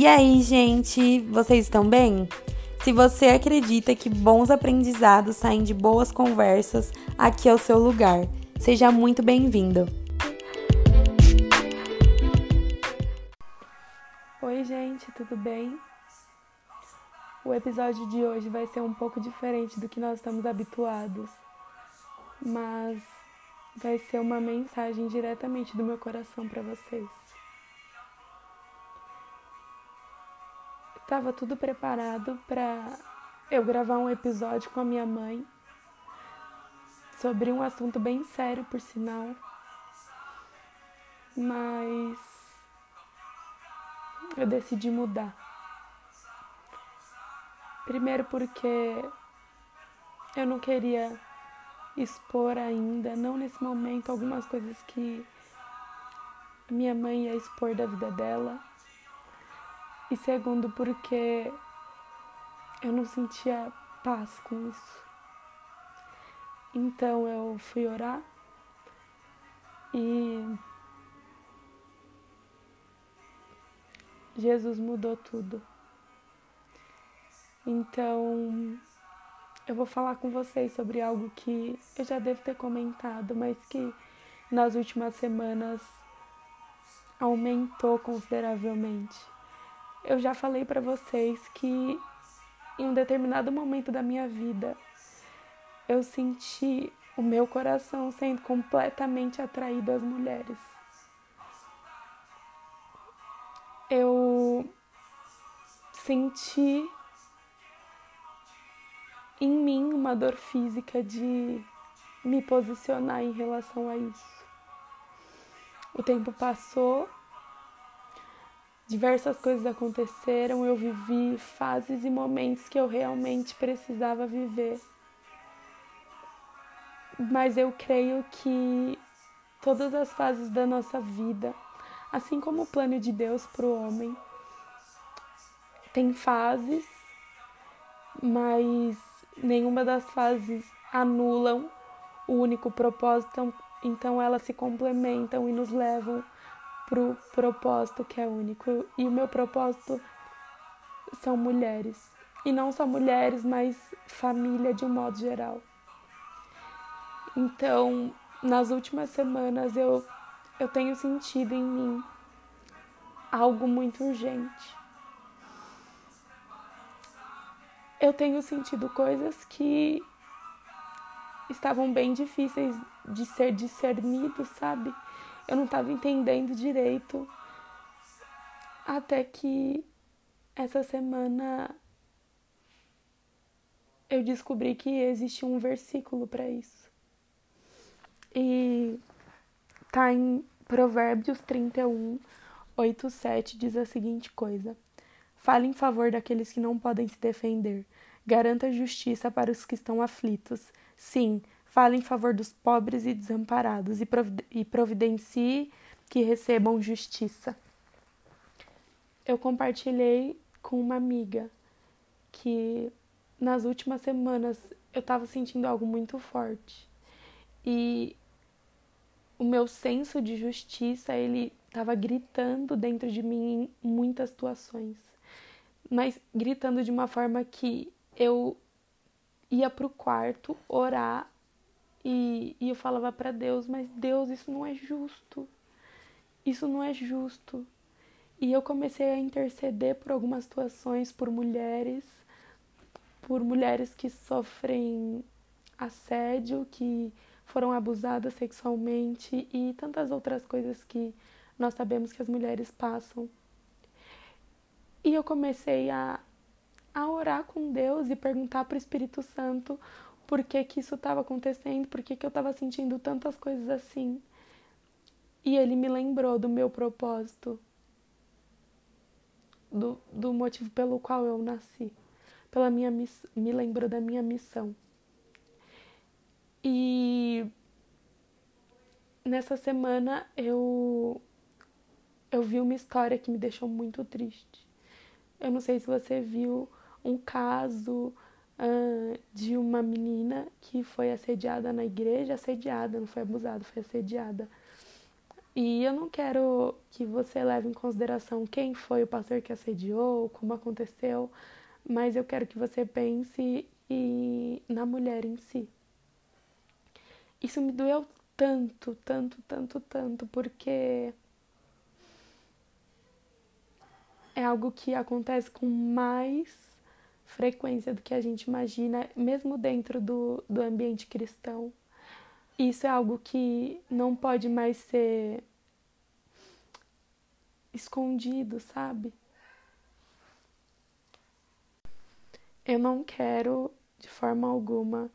E aí, gente, vocês estão bem? Se você acredita que bons aprendizados saem de boas conversas, aqui é o seu lugar. Seja muito bem-vindo. Oi, gente, tudo bem? O episódio de hoje vai ser um pouco diferente do que nós estamos habituados, mas vai ser uma mensagem diretamente do meu coração para vocês. Tava tudo preparado para eu gravar um episódio com a minha mãe sobre um assunto bem sério, por sinal. Mas eu decidi mudar. Primeiro porque eu não queria expor ainda, não nesse momento, algumas coisas que minha mãe ia expor da vida dela e segundo, porque eu não sentia paz com isso. Então eu fui orar e Jesus mudou tudo. Então eu vou falar com vocês sobre algo que eu já devo ter comentado, mas que nas últimas semanas aumentou consideravelmente. Eu já falei para vocês que em um determinado momento da minha vida eu senti o meu coração sendo completamente atraído às mulheres. Eu senti em mim uma dor física de me posicionar em relação a isso. O tempo passou diversas coisas aconteceram, eu vivi fases e momentos que eu realmente precisava viver. Mas eu creio que todas as fases da nossa vida, assim como o plano de Deus para o homem, tem fases, mas nenhuma das fases anulam o único propósito, então elas se complementam e nos levam pro propósito que é único. E o meu propósito são mulheres. E não só mulheres, mas família de um modo geral. Então, nas últimas semanas eu, eu tenho sentido em mim algo muito urgente. Eu tenho sentido coisas que estavam bem difíceis de ser discernidos, sabe? Eu não estava entendendo direito. Até que essa semana eu descobri que existe um versículo para isso. E tá em Provérbios 31, 8, 7, diz a seguinte coisa: Fale em favor daqueles que não podem se defender. Garanta justiça para os que estão aflitos. Sim, Fale em favor dos pobres e desamparados e providencie que recebam justiça. Eu compartilhei com uma amiga que nas últimas semanas eu estava sentindo algo muito forte e o meu senso de justiça ele estava gritando dentro de mim em muitas situações, mas gritando de uma forma que eu ia para o quarto orar e, e eu falava para Deus, mas Deus, isso não é justo. Isso não é justo. E eu comecei a interceder por algumas situações, por mulheres, por mulheres que sofrem assédio, que foram abusadas sexualmente e tantas outras coisas que nós sabemos que as mulheres passam. E eu comecei a, a orar com Deus e perguntar para o Espírito Santo por que, que isso estava acontecendo, por que, que eu estava sentindo tantas coisas assim. E ele me lembrou do meu propósito, do, do motivo pelo qual eu nasci, pela minha me lembrou da minha missão. E nessa semana eu eu vi uma história que me deixou muito triste. Eu não sei se você viu um caso uh, de uma menina que foi assediada na igreja, assediada, não foi abusada, foi assediada. E eu não quero que você leve em consideração quem foi o pastor que assediou, como aconteceu, mas eu quero que você pense na mulher em si. Isso me doeu tanto, tanto, tanto, tanto, porque é algo que acontece com mais frequência do que a gente imagina, mesmo dentro do, do ambiente cristão. Isso é algo que não pode mais ser escondido, sabe? Eu não quero de forma alguma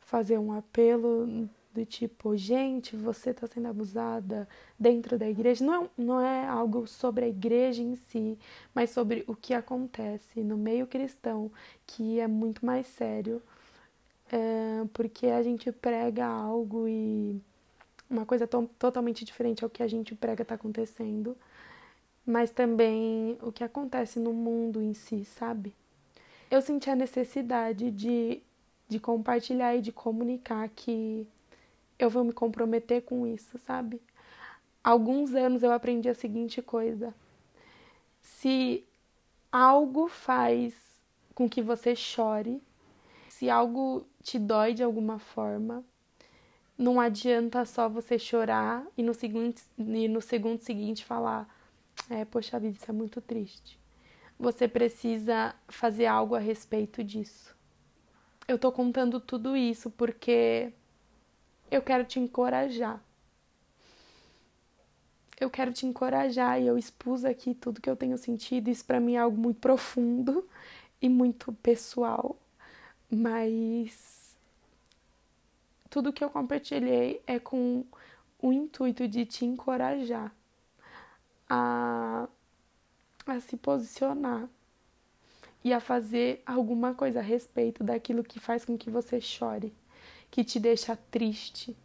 fazer um apelo do tipo, gente, você está sendo abusada dentro da igreja. Não é, não é algo sobre a igreja em si, mas sobre o que acontece no meio cristão, que é muito mais sério, é, porque a gente prega algo e uma coisa to totalmente diferente ao que a gente prega está acontecendo, mas também o que acontece no mundo em si, sabe? Eu senti a necessidade de, de compartilhar e de comunicar que eu vou me comprometer com isso, sabe? Alguns anos eu aprendi a seguinte coisa: se algo faz com que você chore, se algo te dói de alguma forma, não adianta só você chorar e no segundo, e no segundo seguinte falar: é, poxa vida, isso é muito triste. Você precisa fazer algo a respeito disso. Eu tô contando tudo isso porque eu quero te encorajar. Eu quero te encorajar e eu expus aqui tudo que eu tenho sentido. Isso para mim é algo muito profundo e muito pessoal, mas tudo que eu compartilhei é com o intuito de te encorajar a, a se posicionar e a fazer alguma coisa a respeito daquilo que faz com que você chore que te deixa triste,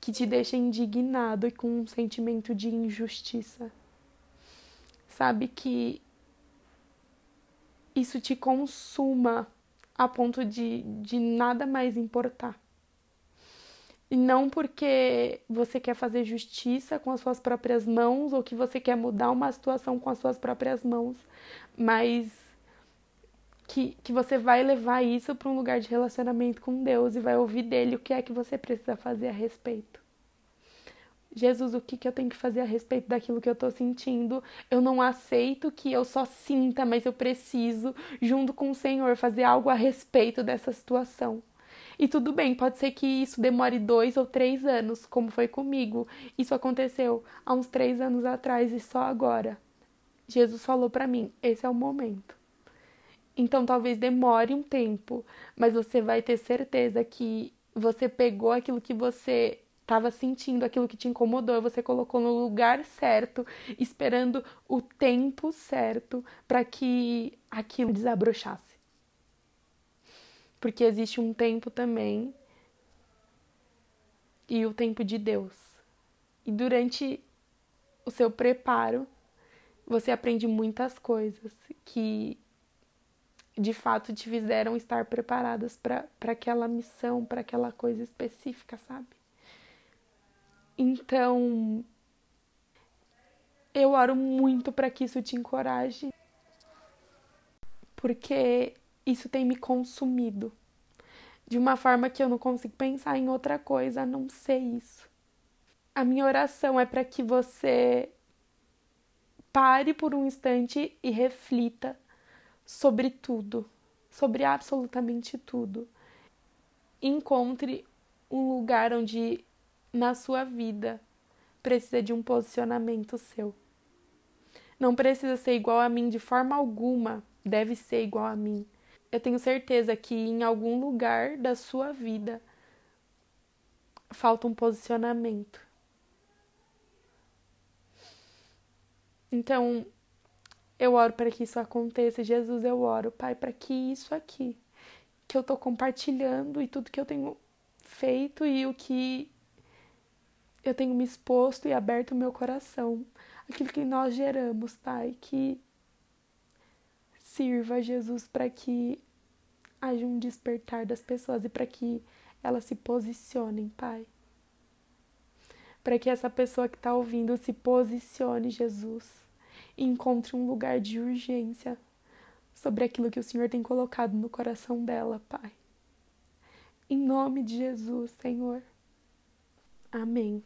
que te deixa indignado e com um sentimento de injustiça. Sabe que isso te consuma a ponto de, de nada mais importar. E não porque você quer fazer justiça com as suas próprias mãos ou que você quer mudar uma situação com as suas próprias mãos, mas que, que você vai levar isso para um lugar de relacionamento com Deus e vai ouvir dele o que é que você precisa fazer a respeito. Jesus, o que, que eu tenho que fazer a respeito daquilo que eu estou sentindo? Eu não aceito que eu só sinta, mas eu preciso, junto com o Senhor, fazer algo a respeito dessa situação. E tudo bem, pode ser que isso demore dois ou três anos, como foi comigo. Isso aconteceu há uns três anos atrás e só agora. Jesus falou para mim: esse é o momento. Então talvez demore um tempo, mas você vai ter certeza que você pegou aquilo que você estava sentindo, aquilo que te incomodou, você colocou no lugar certo, esperando o tempo certo para que aquilo desabrochasse. Porque existe um tempo também e o tempo de Deus. E durante o seu preparo, você aprende muitas coisas que de fato te fizeram estar preparadas para aquela missão, para aquela coisa específica, sabe? Então, eu oro muito para que isso te encoraje, porque isso tem me consumido de uma forma que eu não consigo pensar em outra coisa a não ser isso. A minha oração é para que você pare por um instante e reflita sobre tudo, sobre absolutamente tudo. Encontre um lugar onde na sua vida precisa de um posicionamento seu. Não precisa ser igual a mim de forma alguma, deve ser igual a mim. Eu tenho certeza que em algum lugar da sua vida falta um posicionamento. Então, eu oro para que isso aconteça. Jesus, eu oro, Pai, para que isso aqui que eu tô compartilhando e tudo que eu tenho feito e o que eu tenho me exposto e aberto o meu coração, aquilo que nós geramos, Pai, que sirva, Jesus, para que haja um despertar das pessoas e para que elas se posicionem, Pai. para que essa pessoa que está ouvindo se posicione, Jesus, e encontre um lugar de urgência sobre aquilo que o Senhor tem colocado no coração dela, Pai. Em nome de Jesus, Senhor. Amém.